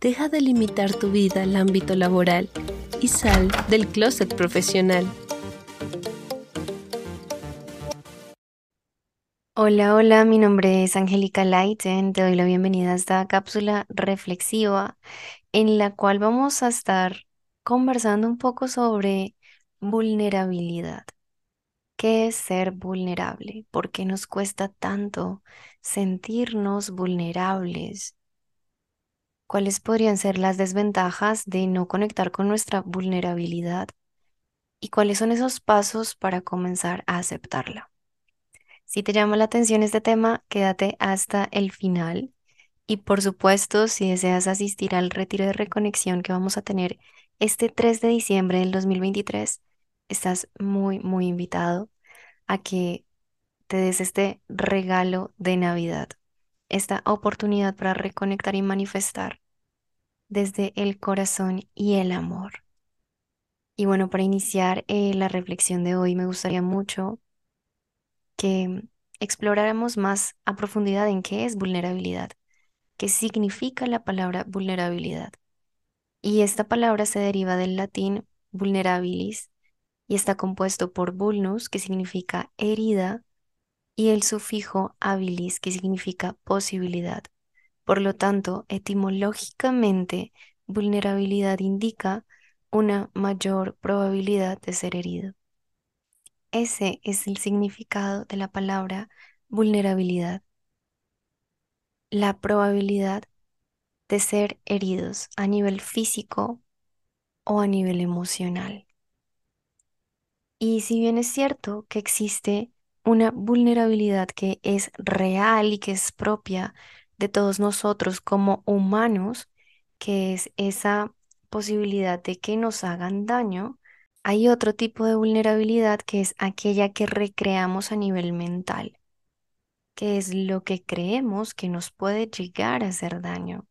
Deja de limitar tu vida al ámbito laboral y sal del closet profesional. Hola, hola, mi nombre es Angélica Leiten. Te doy la bienvenida a esta cápsula reflexiva en la cual vamos a estar conversando un poco sobre vulnerabilidad. ¿Qué es ser vulnerable? ¿Por qué nos cuesta tanto sentirnos vulnerables? ¿Cuáles podrían ser las desventajas de no conectar con nuestra vulnerabilidad? ¿Y cuáles son esos pasos para comenzar a aceptarla? Si te llama la atención este tema, quédate hasta el final. Y por supuesto, si deseas asistir al retiro de reconexión que vamos a tener este 3 de diciembre del 2023, estás muy, muy invitado a que te des este regalo de Navidad esta oportunidad para reconectar y manifestar desde el corazón y el amor. Y bueno, para iniciar eh, la reflexión de hoy, me gustaría mucho que exploráramos más a profundidad en qué es vulnerabilidad, qué significa la palabra vulnerabilidad. Y esta palabra se deriva del latín vulnerabilis y está compuesto por vulnus, que significa herida, y el sufijo habilis, que significa posibilidad. Por lo tanto, etimológicamente, vulnerabilidad indica una mayor probabilidad de ser herido. Ese es el significado de la palabra vulnerabilidad. La probabilidad de ser heridos a nivel físico o a nivel emocional. Y si bien es cierto que existe una vulnerabilidad que es real y que es propia de todos nosotros como humanos, que es esa posibilidad de que nos hagan daño, hay otro tipo de vulnerabilidad que es aquella que recreamos a nivel mental, que es lo que creemos que nos puede llegar a hacer daño.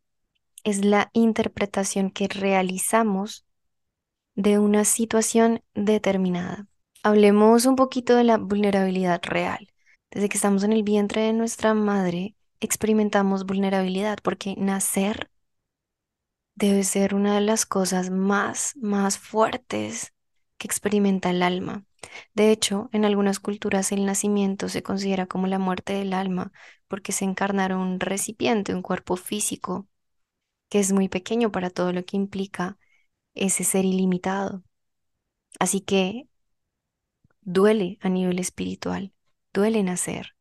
Es la interpretación que realizamos de una situación determinada. Hablemos un poquito de la vulnerabilidad real. Desde que estamos en el vientre de nuestra madre, experimentamos vulnerabilidad porque nacer debe ser una de las cosas más, más fuertes que experimenta el alma. De hecho, en algunas culturas el nacimiento se considera como la muerte del alma porque se encarna un recipiente, un cuerpo físico, que es muy pequeño para todo lo que implica ese ser ilimitado. Así que Duele a nivel espiritual, duele nacer,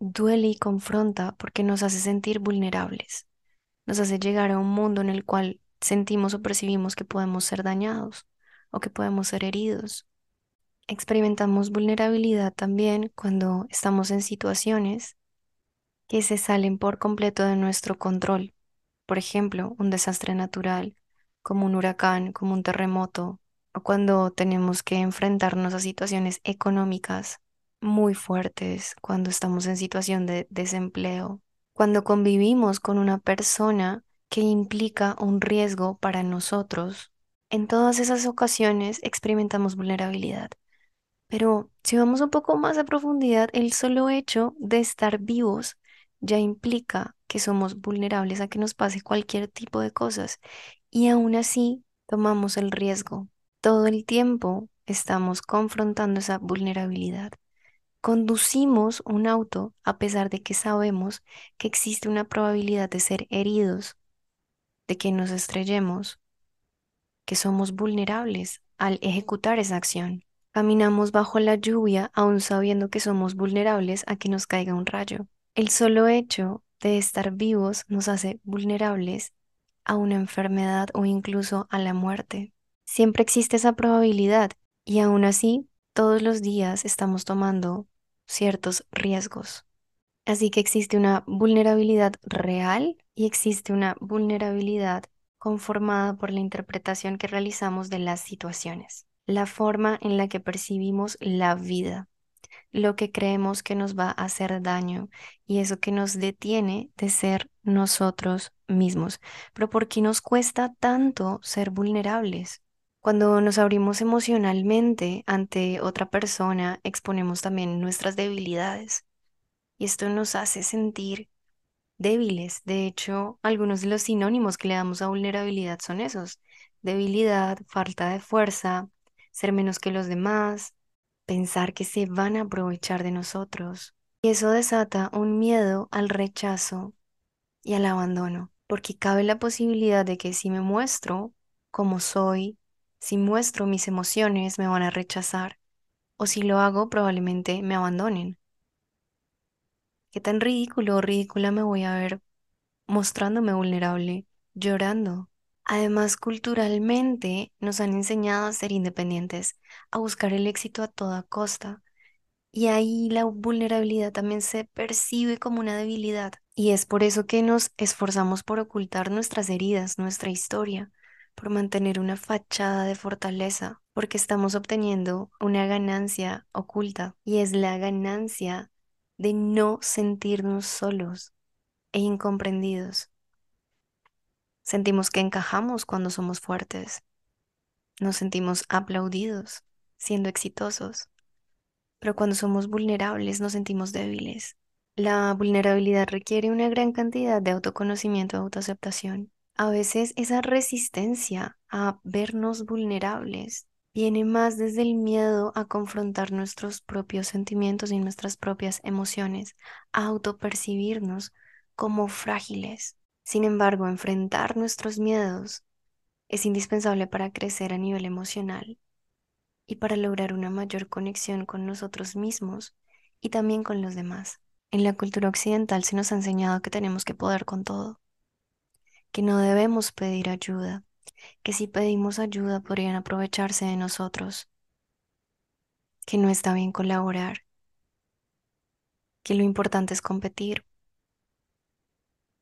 duele y confronta porque nos hace sentir vulnerables, nos hace llegar a un mundo en el cual sentimos o percibimos que podemos ser dañados o que podemos ser heridos. Experimentamos vulnerabilidad también cuando estamos en situaciones que se salen por completo de nuestro control. Por ejemplo, un desastre natural, como un huracán, como un terremoto, cuando tenemos que enfrentarnos a situaciones económicas muy fuertes, cuando estamos en situación de desempleo, cuando convivimos con una persona que implica un riesgo para nosotros. En todas esas ocasiones experimentamos vulnerabilidad. Pero si vamos un poco más a profundidad, el solo hecho de estar vivos ya implica que somos vulnerables a que nos pase cualquier tipo de cosas y aún así tomamos el riesgo todo el tiempo estamos confrontando esa vulnerabilidad. Conducimos un auto a pesar de que sabemos que existe una probabilidad de ser heridos, de que nos estrellemos, que somos vulnerables al ejecutar esa acción. Caminamos bajo la lluvia aún sabiendo que somos vulnerables a que nos caiga un rayo. El solo hecho de estar vivos nos hace vulnerables a una enfermedad o incluso a la muerte. Siempre existe esa probabilidad y aún así todos los días estamos tomando ciertos riesgos. Así que existe una vulnerabilidad real y existe una vulnerabilidad conformada por la interpretación que realizamos de las situaciones, la forma en la que percibimos la vida, lo que creemos que nos va a hacer daño y eso que nos detiene de ser nosotros mismos. Pero ¿por qué nos cuesta tanto ser vulnerables? Cuando nos abrimos emocionalmente ante otra persona, exponemos también nuestras debilidades y esto nos hace sentir débiles. De hecho, algunos de los sinónimos que le damos a vulnerabilidad son esos. Debilidad, falta de fuerza, ser menos que los demás, pensar que se van a aprovechar de nosotros. Y eso desata un miedo al rechazo y al abandono, porque cabe la posibilidad de que si me muestro como soy, si muestro mis emociones, me van a rechazar, o si lo hago, probablemente me abandonen. ¿Qué tan ridículo o ridícula me voy a ver mostrándome vulnerable, llorando? Además, culturalmente nos han enseñado a ser independientes, a buscar el éxito a toda costa. Y ahí la vulnerabilidad también se percibe como una debilidad. Y es por eso que nos esforzamos por ocultar nuestras heridas, nuestra historia, por mantener una fachada de fortaleza, porque estamos obteniendo una ganancia oculta y es la ganancia de no sentirnos solos e incomprendidos. Sentimos que encajamos cuando somos fuertes. Nos sentimos aplaudidos siendo exitosos. Pero cuando somos vulnerables nos sentimos débiles. La vulnerabilidad requiere una gran cantidad de autoconocimiento y autoaceptación. A veces esa resistencia a vernos vulnerables viene más desde el miedo a confrontar nuestros propios sentimientos y nuestras propias emociones, a autopercibirnos como frágiles. Sin embargo, enfrentar nuestros miedos es indispensable para crecer a nivel emocional y para lograr una mayor conexión con nosotros mismos y también con los demás. En la cultura occidental se nos ha enseñado que tenemos que poder con todo, que no debemos pedir ayuda, que si pedimos ayuda podrían aprovecharse de nosotros, que no está bien colaborar, que lo importante es competir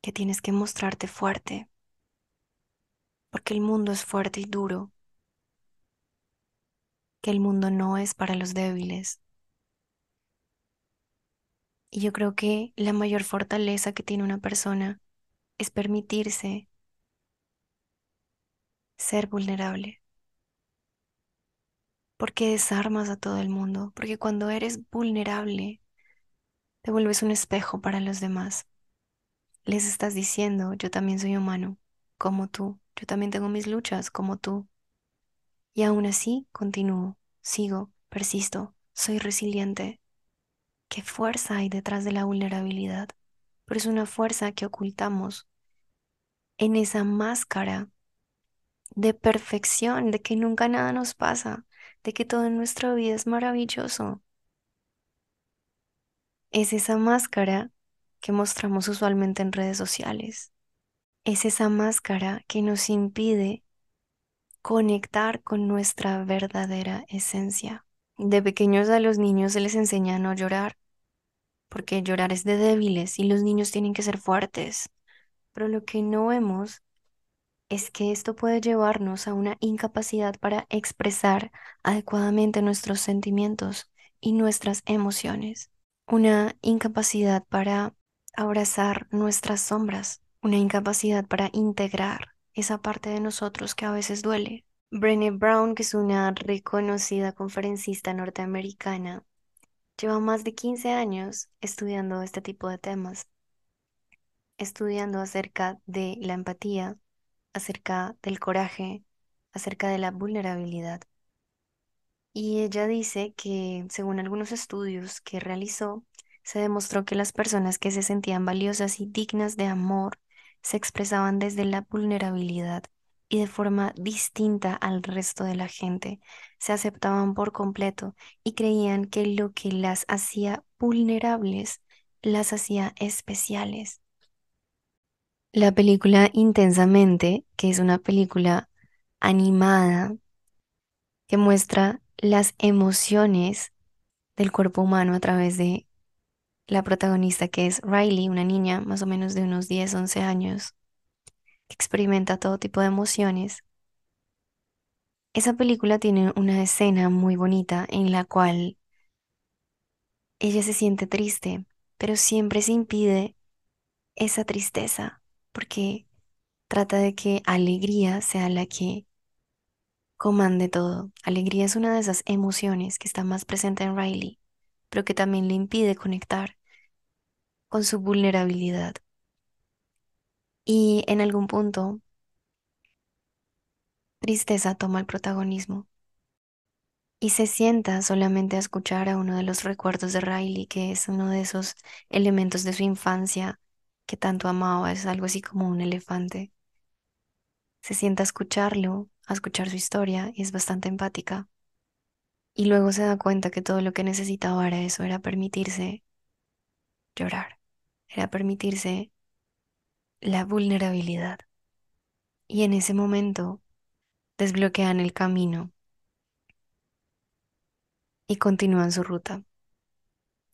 que tienes que mostrarte fuerte, porque el mundo es fuerte y duro, que el mundo no es para los débiles. Y yo creo que la mayor fortaleza que tiene una persona es permitirse ser vulnerable. Porque desarmas a todo el mundo, porque cuando eres vulnerable, te vuelves un espejo para los demás les estás diciendo, yo también soy humano, como tú, yo también tengo mis luchas, como tú. Y aún así continúo, sigo, persisto, soy resiliente. ¿Qué fuerza hay detrás de la vulnerabilidad? Pero es una fuerza que ocultamos en esa máscara de perfección, de que nunca nada nos pasa, de que todo en nuestra vida es maravilloso. Es esa máscara que mostramos usualmente en redes sociales. Es esa máscara que nos impide conectar con nuestra verdadera esencia. De pequeños a los niños se les enseña a no llorar, porque llorar es de débiles y los niños tienen que ser fuertes. Pero lo que no vemos es que esto puede llevarnos a una incapacidad para expresar adecuadamente nuestros sentimientos y nuestras emociones, una incapacidad para abrazar nuestras sombras, una incapacidad para integrar esa parte de nosotros que a veces duele. Brené Brown, que es una reconocida conferencista norteamericana, lleva más de 15 años estudiando este tipo de temas, estudiando acerca de la empatía, acerca del coraje, acerca de la vulnerabilidad. Y ella dice que, según algunos estudios que realizó, se demostró que las personas que se sentían valiosas y dignas de amor se expresaban desde la vulnerabilidad y de forma distinta al resto de la gente. Se aceptaban por completo y creían que lo que las hacía vulnerables las hacía especiales. La película Intensamente, que es una película animada que muestra las emociones del cuerpo humano a través de la protagonista que es Riley, una niña más o menos de unos 10, 11 años, que experimenta todo tipo de emociones. Esa película tiene una escena muy bonita en la cual ella se siente triste, pero siempre se impide esa tristeza porque trata de que alegría sea la que comande todo. Alegría es una de esas emociones que está más presente en Riley pero que también le impide conectar con su vulnerabilidad. Y en algún punto, tristeza toma el protagonismo y se sienta solamente a escuchar a uno de los recuerdos de Riley, que es uno de esos elementos de su infancia que tanto amaba, es algo así como un elefante. Se sienta a escucharlo, a escuchar su historia y es bastante empática. Y luego se da cuenta que todo lo que necesitaba era eso, era permitirse llorar, era permitirse la vulnerabilidad. Y en ese momento desbloquean el camino y continúan su ruta.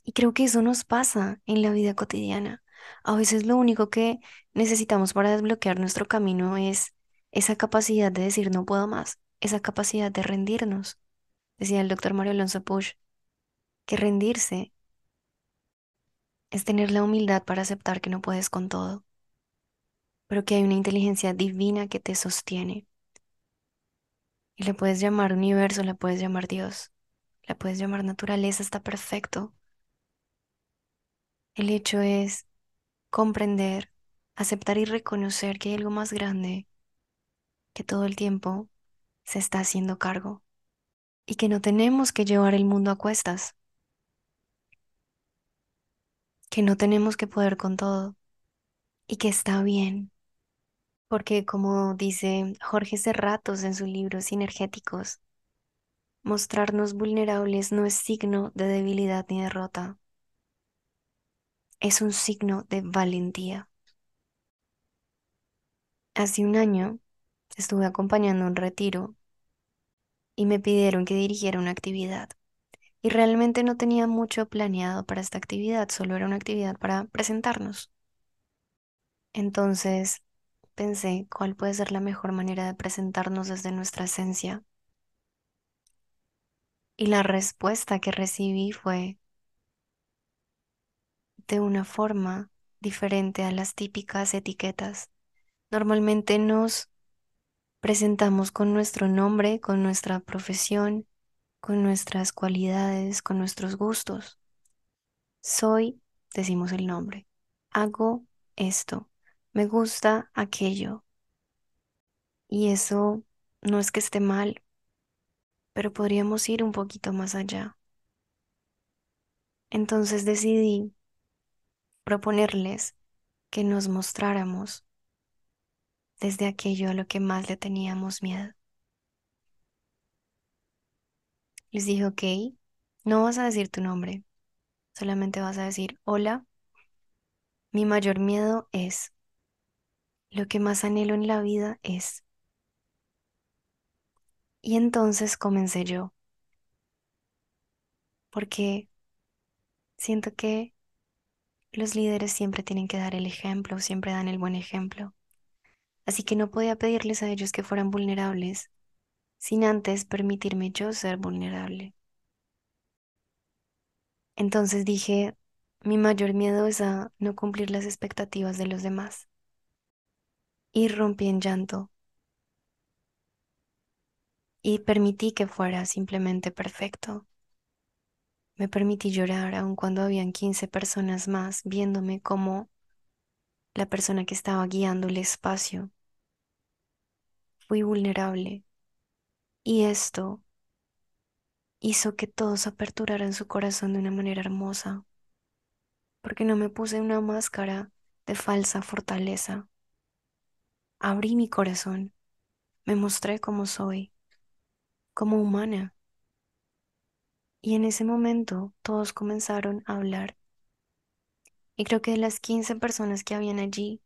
Y creo que eso nos pasa en la vida cotidiana. A veces lo único que necesitamos para desbloquear nuestro camino es esa capacidad de decir no puedo más, esa capacidad de rendirnos. Decía el doctor Mario Alonso Push que rendirse es tener la humildad para aceptar que no puedes con todo, pero que hay una inteligencia divina que te sostiene. Y le puedes llamar universo, la puedes llamar Dios, la puedes llamar naturaleza, está perfecto. El hecho es comprender, aceptar y reconocer que hay algo más grande que todo el tiempo se está haciendo cargo y que no tenemos que llevar el mundo a cuestas, que no tenemos que poder con todo y que está bien, porque como dice Jorge Serratos en su libro Sinergéticos, mostrarnos vulnerables no es signo de debilidad ni derrota, es un signo de valentía. Hace un año estuve acompañando un retiro y me pidieron que dirigiera una actividad. Y realmente no tenía mucho planeado para esta actividad, solo era una actividad para presentarnos. Entonces pensé cuál puede ser la mejor manera de presentarnos desde nuestra esencia. Y la respuesta que recibí fue de una forma diferente a las típicas etiquetas. Normalmente nos presentamos con nuestro nombre, con nuestra profesión, con nuestras cualidades, con nuestros gustos. Soy, decimos el nombre. Hago esto. Me gusta aquello. Y eso no es que esté mal, pero podríamos ir un poquito más allá. Entonces decidí proponerles que nos mostráramos desde aquello a lo que más le teníamos miedo. Les dije, ok, no vas a decir tu nombre, solamente vas a decir, hola, mi mayor miedo es, lo que más anhelo en la vida es. Y entonces comencé yo, porque siento que los líderes siempre tienen que dar el ejemplo, siempre dan el buen ejemplo. Así que no podía pedirles a ellos que fueran vulnerables sin antes permitirme yo ser vulnerable. Entonces dije, mi mayor miedo es a no cumplir las expectativas de los demás. Y rompí en llanto. Y permití que fuera simplemente perfecto. Me permití llorar aun cuando habían 15 personas más viéndome como la persona que estaba guiando el espacio. Fui vulnerable y esto hizo que todos aperturaran su corazón de una manera hermosa, porque no me puse una máscara de falsa fortaleza. Abrí mi corazón, me mostré como soy, como humana. Y en ese momento todos comenzaron a hablar. Y creo que de las 15 personas que habían allí,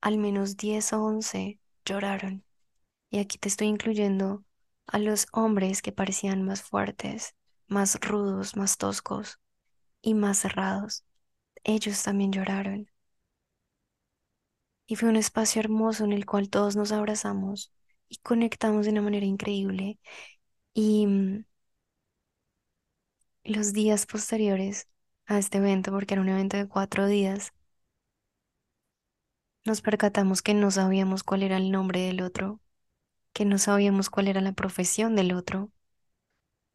al menos 10 o 11 lloraron. Y aquí te estoy incluyendo a los hombres que parecían más fuertes, más rudos, más toscos y más cerrados. Ellos también lloraron. Y fue un espacio hermoso en el cual todos nos abrazamos y conectamos de una manera increíble. Y mm, los días posteriores a este evento, porque era un evento de cuatro días, nos percatamos que no sabíamos cuál era el nombre del otro que no sabíamos cuál era la profesión del otro,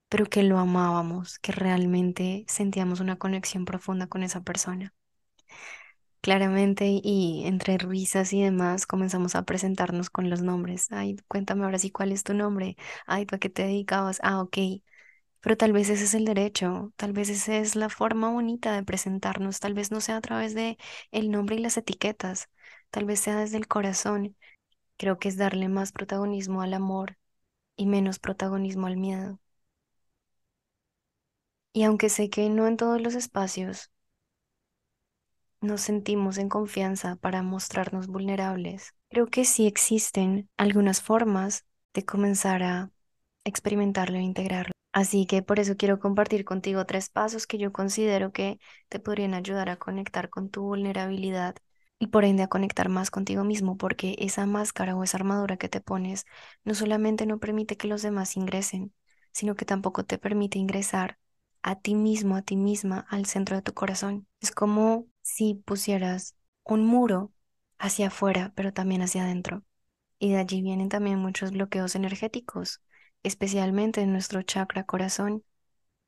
pero que lo amábamos, que realmente sentíamos una conexión profunda con esa persona. Claramente, y entre risas y demás comenzamos a presentarnos con los nombres. Ay, cuéntame ahora sí cuál es tu nombre. Ay, ¿para qué te dedicabas? Ah, ok. Pero tal vez ese es el derecho, tal vez esa es la forma bonita de presentarnos, tal vez no sea a través de el nombre y las etiquetas, tal vez sea desde el corazón. Creo que es darle más protagonismo al amor y menos protagonismo al miedo. Y aunque sé que no en todos los espacios nos sentimos en confianza para mostrarnos vulnerables, creo que sí existen algunas formas de comenzar a experimentarlo e integrarlo. Así que por eso quiero compartir contigo tres pasos que yo considero que te podrían ayudar a conectar con tu vulnerabilidad y por ende a conectar más contigo mismo, porque esa máscara o esa armadura que te pones no solamente no permite que los demás ingresen, sino que tampoco te permite ingresar a ti mismo, a ti misma, al centro de tu corazón. Es como si pusieras un muro hacia afuera, pero también hacia adentro. Y de allí vienen también muchos bloqueos energéticos, especialmente en nuestro chakra corazón.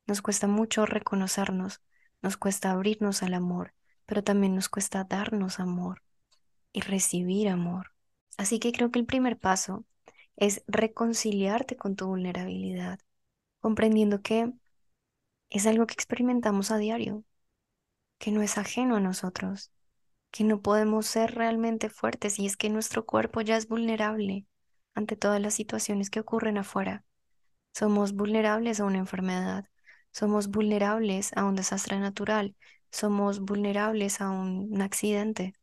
Nos cuesta mucho reconocernos, nos cuesta abrirnos al amor, pero también nos cuesta darnos amor y recibir amor. Así que creo que el primer paso es reconciliarte con tu vulnerabilidad, comprendiendo que es algo que experimentamos a diario, que no es ajeno a nosotros, que no podemos ser realmente fuertes y es que nuestro cuerpo ya es vulnerable ante todas las situaciones que ocurren afuera. Somos vulnerables a una enfermedad, somos vulnerables a un desastre natural, somos vulnerables a un, accidente.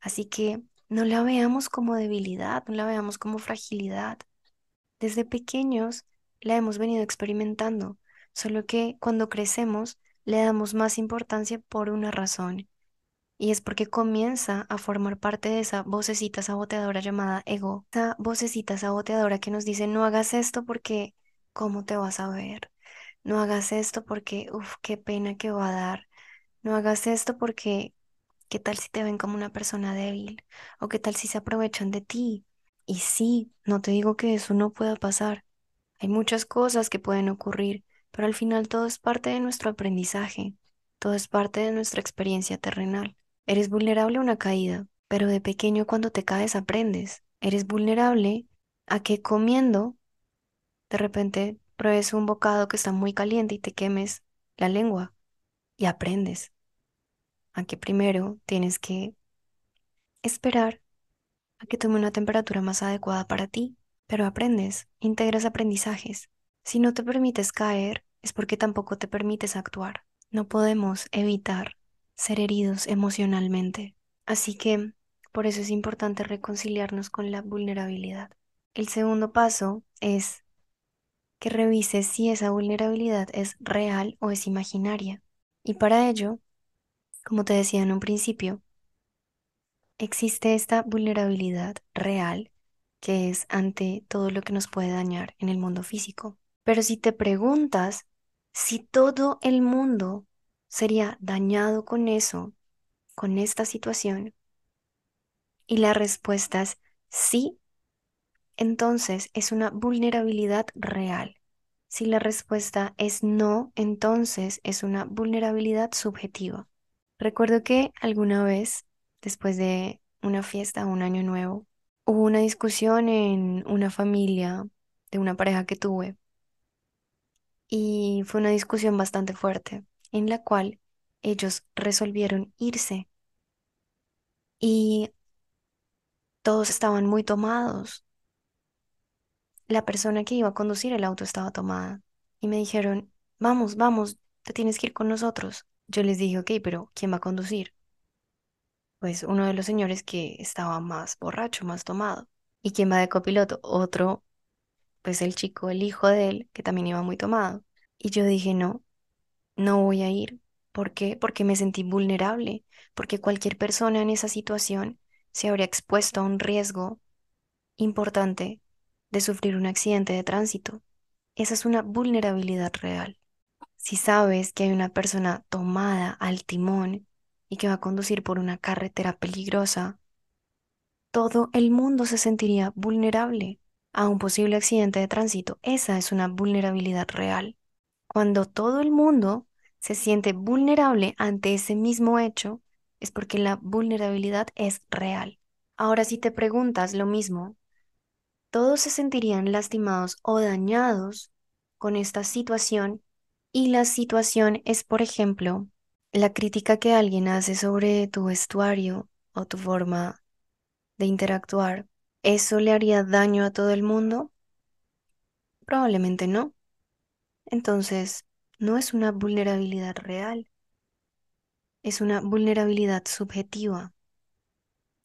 Así que no la veamos como debilidad, no la veamos como fragilidad. Desde pequeños la hemos venido experimentando, solo que cuando crecemos le damos más importancia por una razón, y es porque comienza a formar parte de esa vocecita saboteadora llamada ego, esa vocecita saboteadora que nos dice no hagas esto porque ¿cómo te vas a ver? No hagas esto porque, uff, qué pena que va a dar. No hagas esto porque, ¿qué tal si te ven como una persona débil? ¿O qué tal si se aprovechan de ti? Y sí, no te digo que eso no pueda pasar. Hay muchas cosas que pueden ocurrir, pero al final todo es parte de nuestro aprendizaje, todo es parte de nuestra experiencia terrenal. Eres vulnerable a una caída, pero de pequeño cuando te caes aprendes. Eres vulnerable a que comiendo, de repente pruebes un bocado que está muy caliente y te quemes la lengua y aprendes. Aunque primero tienes que esperar a que tome una temperatura más adecuada para ti, pero aprendes, integras aprendizajes. Si no te permites caer, es porque tampoco te permites actuar. No podemos evitar ser heridos emocionalmente. Así que por eso es importante reconciliarnos con la vulnerabilidad. El segundo paso es que revises si esa vulnerabilidad es real o es imaginaria. Y para ello, como te decía en un principio, existe esta vulnerabilidad real que es ante todo lo que nos puede dañar en el mundo físico. Pero si te preguntas si todo el mundo sería dañado con eso, con esta situación, y la respuesta es sí, entonces es una vulnerabilidad real. Si la respuesta es no, entonces es una vulnerabilidad subjetiva. Recuerdo que alguna vez, después de una fiesta, un año nuevo, hubo una discusión en una familia de una pareja que tuve y fue una discusión bastante fuerte en la cual ellos resolvieron irse y todos estaban muy tomados la persona que iba a conducir el auto estaba tomada y me dijeron, vamos, vamos, te tienes que ir con nosotros. Yo les dije, ok, pero ¿quién va a conducir? Pues uno de los señores que estaba más borracho, más tomado. ¿Y quién va de copiloto? Otro, pues el chico, el hijo de él, que también iba muy tomado. Y yo dije, no, no voy a ir. ¿Por qué? Porque me sentí vulnerable, porque cualquier persona en esa situación se habría expuesto a un riesgo importante de sufrir un accidente de tránsito. Esa es una vulnerabilidad real. Si sabes que hay una persona tomada al timón y que va a conducir por una carretera peligrosa, todo el mundo se sentiría vulnerable a un posible accidente de tránsito. Esa es una vulnerabilidad real. Cuando todo el mundo se siente vulnerable ante ese mismo hecho, es porque la vulnerabilidad es real. Ahora, si te preguntas lo mismo, todos se sentirían lastimados o dañados con esta situación y la situación es, por ejemplo, la crítica que alguien hace sobre tu vestuario o tu forma de interactuar. ¿Eso le haría daño a todo el mundo? Probablemente no. Entonces, no es una vulnerabilidad real, es una vulnerabilidad subjetiva.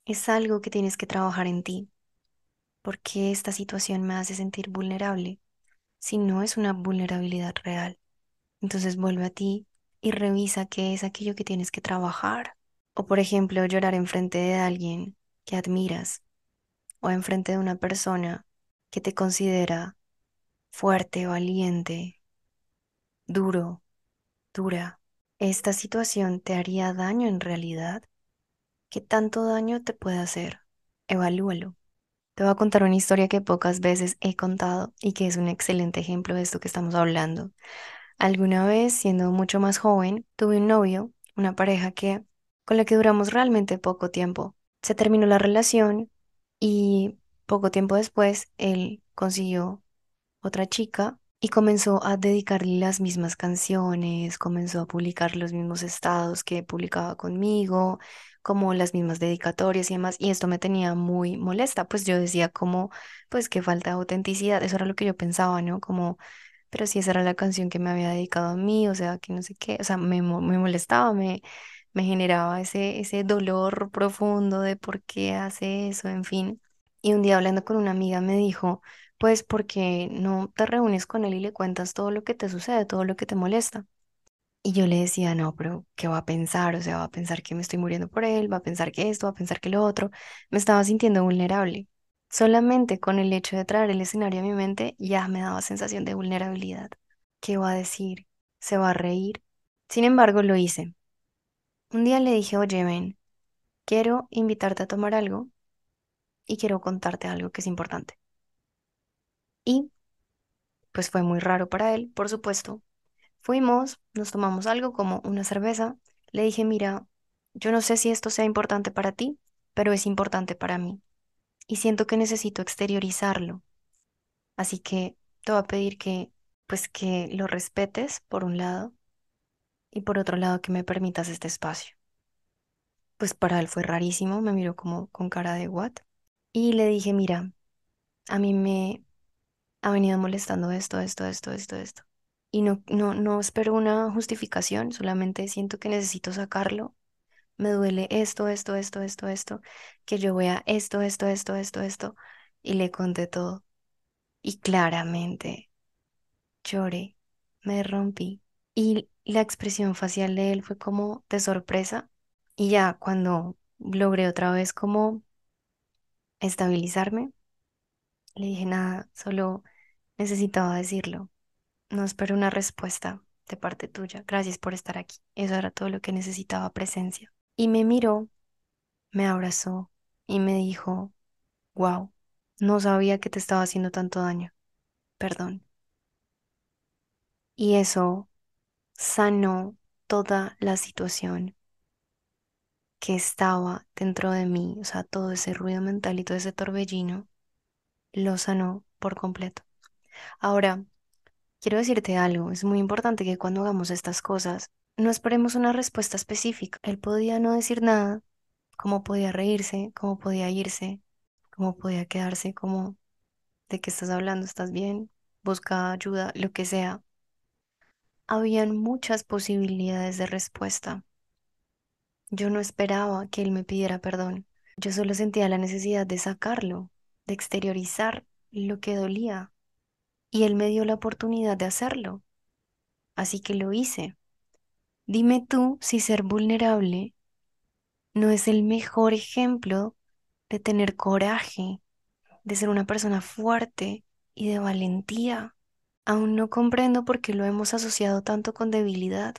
Es algo que tienes que trabajar en ti. ¿Por qué esta situación me hace sentir vulnerable? Si no es una vulnerabilidad real. Entonces vuelve a ti y revisa qué es aquello que tienes que trabajar. O por ejemplo, llorar enfrente de alguien que admiras o enfrente de una persona que te considera fuerte, valiente, duro, dura. ¿Esta situación te haría daño en realidad? ¿Qué tanto daño te puede hacer? Evalúalo. Te voy a contar una historia que pocas veces he contado y que es un excelente ejemplo de esto que estamos hablando. Alguna vez, siendo mucho más joven, tuve un novio, una pareja que con la que duramos realmente poco tiempo. Se terminó la relación y poco tiempo después él consiguió otra chica y comenzó a dedicarle las mismas canciones, comenzó a publicar los mismos estados que publicaba conmigo, como las mismas dedicatorias y demás, y esto me tenía muy molesta, pues yo decía como, pues que falta de autenticidad, eso era lo que yo pensaba, ¿no? Como, pero si esa era la canción que me había dedicado a mí, o sea, que no sé qué, o sea, me, me molestaba, me, me generaba ese, ese dolor profundo de por qué hace eso, en fin. Y un día hablando con una amiga me dijo, pues porque no te reúnes con él y le cuentas todo lo que te sucede, todo lo que te molesta. Y yo le decía, no, pero ¿qué va a pensar? O sea, va a pensar que me estoy muriendo por él, va a pensar que esto, va a pensar que lo otro. Me estaba sintiendo vulnerable. Solamente con el hecho de traer el escenario a mi mente ya me daba sensación de vulnerabilidad. ¿Qué va a decir? ¿Se va a reír? Sin embargo, lo hice. Un día le dije, oye, ven, quiero invitarte a tomar algo y quiero contarte algo que es importante. Y pues fue muy raro para él, por supuesto. Fuimos, nos tomamos algo como una cerveza. Le dije, mira, yo no sé si esto sea importante para ti, pero es importante para mí. Y siento que necesito exteriorizarlo. Así que te voy a pedir que, pues que lo respetes por un lado y por otro lado que me permitas este espacio. Pues para él fue rarísimo, me miró como con cara de what. Y le dije, mira, a mí me ha venido molestando esto, esto, esto, esto, esto. Y no, no, no espero una justificación, solamente siento que necesito sacarlo. Me duele esto, esto, esto, esto, esto, que yo vea esto, esto, esto, esto, esto. Y le conté todo. Y claramente lloré, me rompí. Y la expresión facial de él fue como de sorpresa. Y ya cuando logré otra vez como estabilizarme, le dije nada, solo necesitaba decirlo. No espero una respuesta de parte tuya. Gracias por estar aquí. Eso era todo lo que necesitaba presencia. Y me miró, me abrazó y me dijo, wow, no sabía que te estaba haciendo tanto daño. Perdón. Y eso sanó toda la situación que estaba dentro de mí, o sea, todo ese ruido mental y todo ese torbellino, lo sanó por completo. Ahora, quiero decirte algo, es muy importante que cuando hagamos estas cosas, no esperemos una respuesta específica. Él podía no decir nada, cómo podía reírse, cómo podía irse, cómo podía quedarse, como de qué estás hablando, estás bien, busca ayuda, lo que sea. Habían muchas posibilidades de respuesta. Yo no esperaba que él me pidiera perdón. Yo solo sentía la necesidad de sacarlo, de exteriorizar lo que dolía. Y él me dio la oportunidad de hacerlo. Así que lo hice. Dime tú si ser vulnerable no es el mejor ejemplo de tener coraje, de ser una persona fuerte y de valentía. Aún no comprendo por qué lo hemos asociado tanto con debilidad.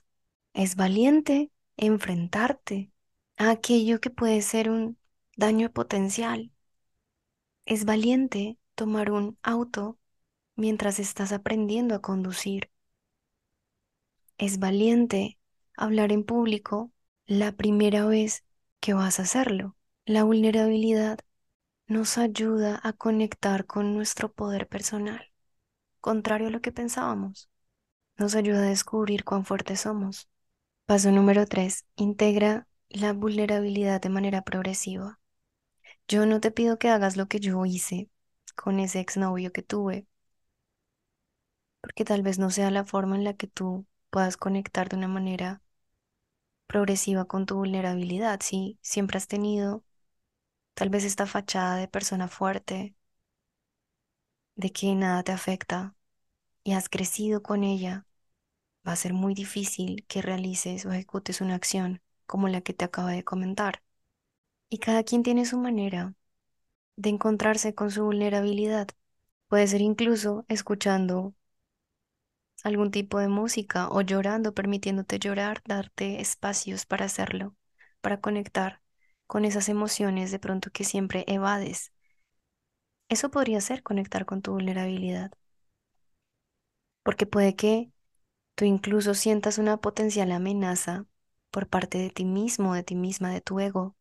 Es valiente enfrentarte a aquello que puede ser un daño potencial. Es valiente tomar un auto mientras estás aprendiendo a conducir. Es valiente hablar en público la primera vez que vas a hacerlo. La vulnerabilidad nos ayuda a conectar con nuestro poder personal, contrario a lo que pensábamos. Nos ayuda a descubrir cuán fuertes somos. Paso número 3. Integra la vulnerabilidad de manera progresiva. Yo no te pido que hagas lo que yo hice con ese exnovio que tuve, porque tal vez no sea la forma en la que tú puedas conectar de una manera progresiva con tu vulnerabilidad. Si siempre has tenido tal vez esta fachada de persona fuerte, de que nada te afecta y has crecido con ella, va a ser muy difícil que realices o ejecutes una acción como la que te acabo de comentar. Y cada quien tiene su manera de encontrarse con su vulnerabilidad. Puede ser incluso escuchando algún tipo de música o llorando, permitiéndote llorar, darte espacios para hacerlo, para conectar con esas emociones de pronto que siempre evades. Eso podría ser conectar con tu vulnerabilidad. Porque puede que tú incluso sientas una potencial amenaza por parte de ti mismo, de ti misma, de tu ego.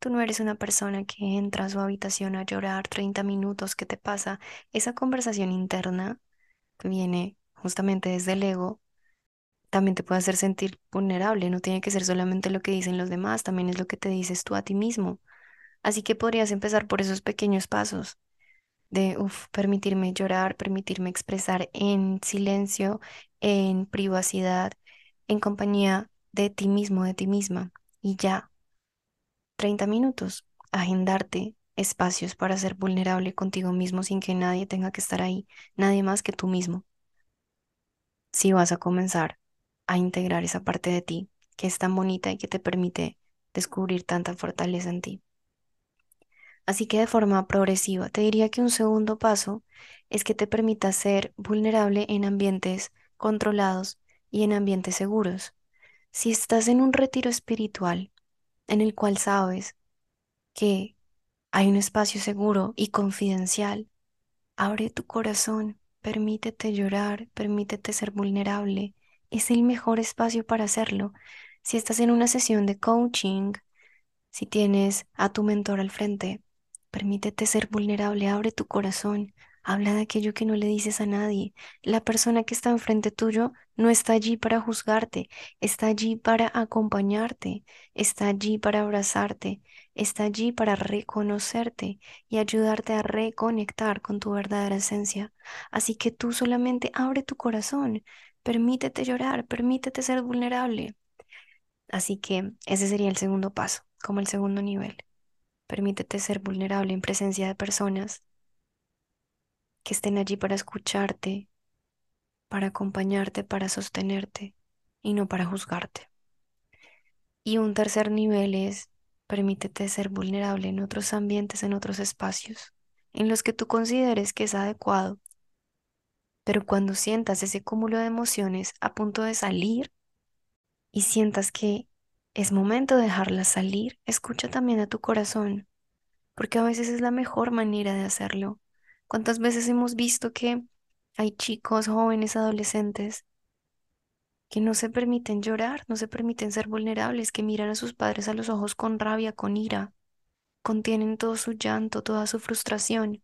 Tú no eres una persona que entra a su habitación a llorar 30 minutos, ¿qué te pasa? Esa conversación interna que viene justamente desde el ego, también te puede hacer sentir vulnerable. No tiene que ser solamente lo que dicen los demás, también es lo que te dices tú a ti mismo. Así que podrías empezar por esos pequeños pasos de uf, permitirme llorar, permitirme expresar en silencio, en privacidad, en compañía de ti mismo, de ti misma. Y ya, 30 minutos, agendarte espacios para ser vulnerable contigo mismo sin que nadie tenga que estar ahí, nadie más que tú mismo si vas a comenzar a integrar esa parte de ti que es tan bonita y que te permite descubrir tanta fortaleza en ti. Así que de forma progresiva, te diría que un segundo paso es que te permita ser vulnerable en ambientes controlados y en ambientes seguros. Si estás en un retiro espiritual en el cual sabes que hay un espacio seguro y confidencial, abre tu corazón Permítete llorar, permítete ser vulnerable. Es el mejor espacio para hacerlo. Si estás en una sesión de coaching, si tienes a tu mentor al frente, permítete ser vulnerable, abre tu corazón, Habla de aquello que no le dices a nadie. La persona que está enfrente tuyo no está allí para juzgarte, está allí para acompañarte, está allí para abrazarte, está allí para reconocerte y ayudarte a reconectar con tu verdadera esencia. Así que tú solamente abre tu corazón, permítete llorar, permítete ser vulnerable. Así que ese sería el segundo paso, como el segundo nivel. Permítete ser vulnerable en presencia de personas que estén allí para escucharte, para acompañarte, para sostenerte y no para juzgarte. Y un tercer nivel es permítete ser vulnerable en otros ambientes, en otros espacios, en los que tú consideres que es adecuado. Pero cuando sientas ese cúmulo de emociones a punto de salir y sientas que es momento de dejarlas salir, escucha también a tu corazón, porque a veces es la mejor manera de hacerlo. ¿Cuántas veces hemos visto que hay chicos, jóvenes, adolescentes que no se permiten llorar, no se permiten ser vulnerables, que miran a sus padres a los ojos con rabia, con ira, contienen todo su llanto, toda su frustración?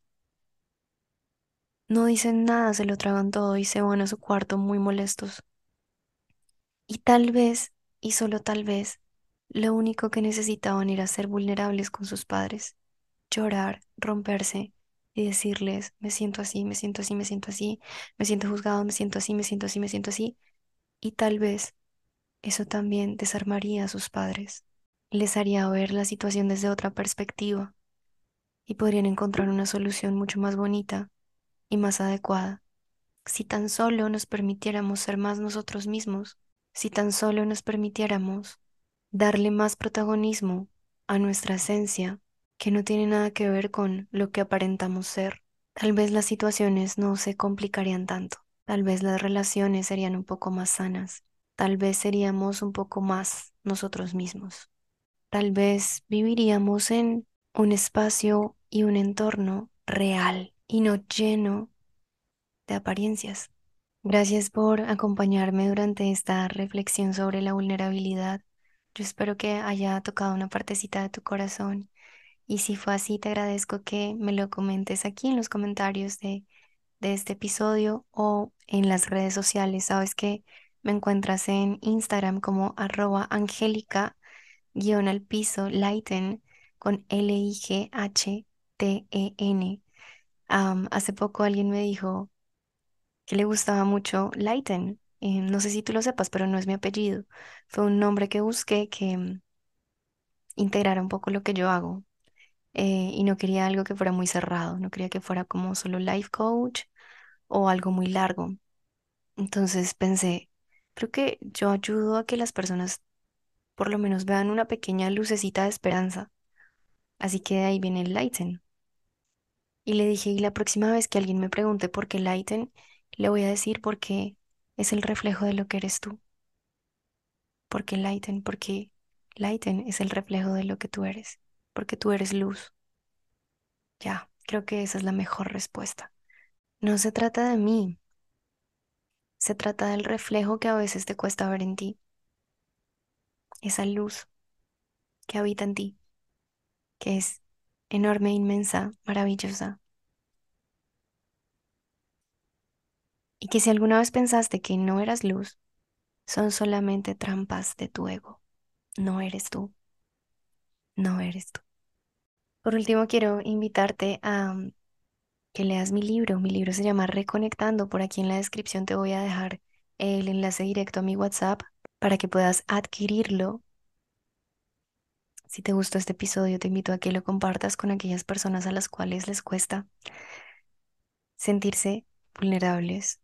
No dicen nada, se lo tragan todo y se van a su cuarto muy molestos. Y tal vez, y solo tal vez, lo único que necesitaban era ser vulnerables con sus padres, llorar, romperse, y decirles, me siento así, me siento así, me siento así, me siento juzgado, me siento así, me siento así, me siento así. Y tal vez eso también desarmaría a sus padres, les haría ver la situación desde otra perspectiva y podrían encontrar una solución mucho más bonita y más adecuada. Si tan solo nos permitiéramos ser más nosotros mismos, si tan solo nos permitiéramos darle más protagonismo a nuestra esencia que no tiene nada que ver con lo que aparentamos ser. Tal vez las situaciones no se complicarían tanto, tal vez las relaciones serían un poco más sanas, tal vez seríamos un poco más nosotros mismos, tal vez viviríamos en un espacio y un entorno real y no lleno de apariencias. Gracias por acompañarme durante esta reflexión sobre la vulnerabilidad. Yo espero que haya tocado una partecita de tu corazón y si fue así, te agradezco que me lo comentes aquí en los comentarios de, de este episodio o en las redes sociales. Sabes que me encuentras en Instagram como arroba angélica guion al piso lighten con L-I-G-H-T-E-N. hace poco alguien me dijo que le gustaba mucho Lighten. Eh, no sé si tú lo sepas, pero no es mi apellido. Fue un nombre que busqué que mm, integrara un poco lo que yo hago. Eh, y no quería algo que fuera muy cerrado, no quería que fuera como solo life coach o algo muy largo. Entonces pensé, creo que yo ayudo a que las personas por lo menos vean una pequeña lucecita de esperanza. Así que de ahí viene el Lighten. Y le dije, y la próxima vez que alguien me pregunte por qué Lighten, le voy a decir porque es el reflejo de lo que eres tú. Porque Lighten, porque Lighten es el reflejo de lo que tú eres, porque tú eres luz. Ya, creo que esa es la mejor respuesta. No se trata de mí, se trata del reflejo que a veces te cuesta ver en ti. Esa luz que habita en ti, que es enorme, inmensa, maravillosa. Y que si alguna vez pensaste que no eras luz, son solamente trampas de tu ego. No eres tú. No eres tú. Por último, quiero invitarte a mm, que leas mi libro. Mi libro se llama Reconectando. Por aquí en la descripción te voy a dejar el enlace directo a mi WhatsApp para que puedas adquirirlo. Si te gustó este episodio, te invito a que lo compartas con aquellas personas a las cuales les cuesta sentirse vulnerables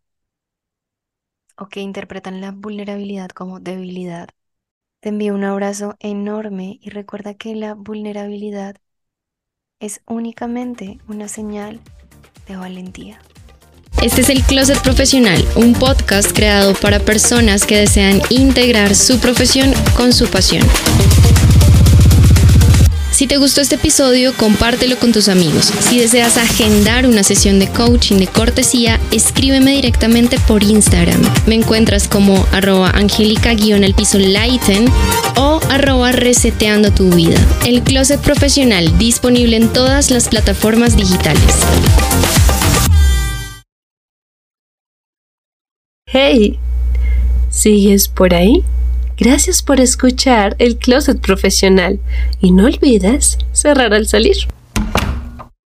o que interpretan la vulnerabilidad como debilidad. Te envío un abrazo enorme y recuerda que la vulnerabilidad es únicamente una señal de valentía. Este es el Closet Profesional, un podcast creado para personas que desean integrar su profesión con su pasión. Si te gustó este episodio, compártelo con tus amigos. Si deseas agendar una sesión de coaching de cortesía, escríbeme directamente por Instagram. Me encuentras como arroba angélica-el piso lighten o arroba reseteando tu vida. El Closet Profesional, disponible en todas las plataformas digitales. Hey, ¿sigues por ahí? Gracias por escuchar el Closet Profesional y no olvides cerrar al salir.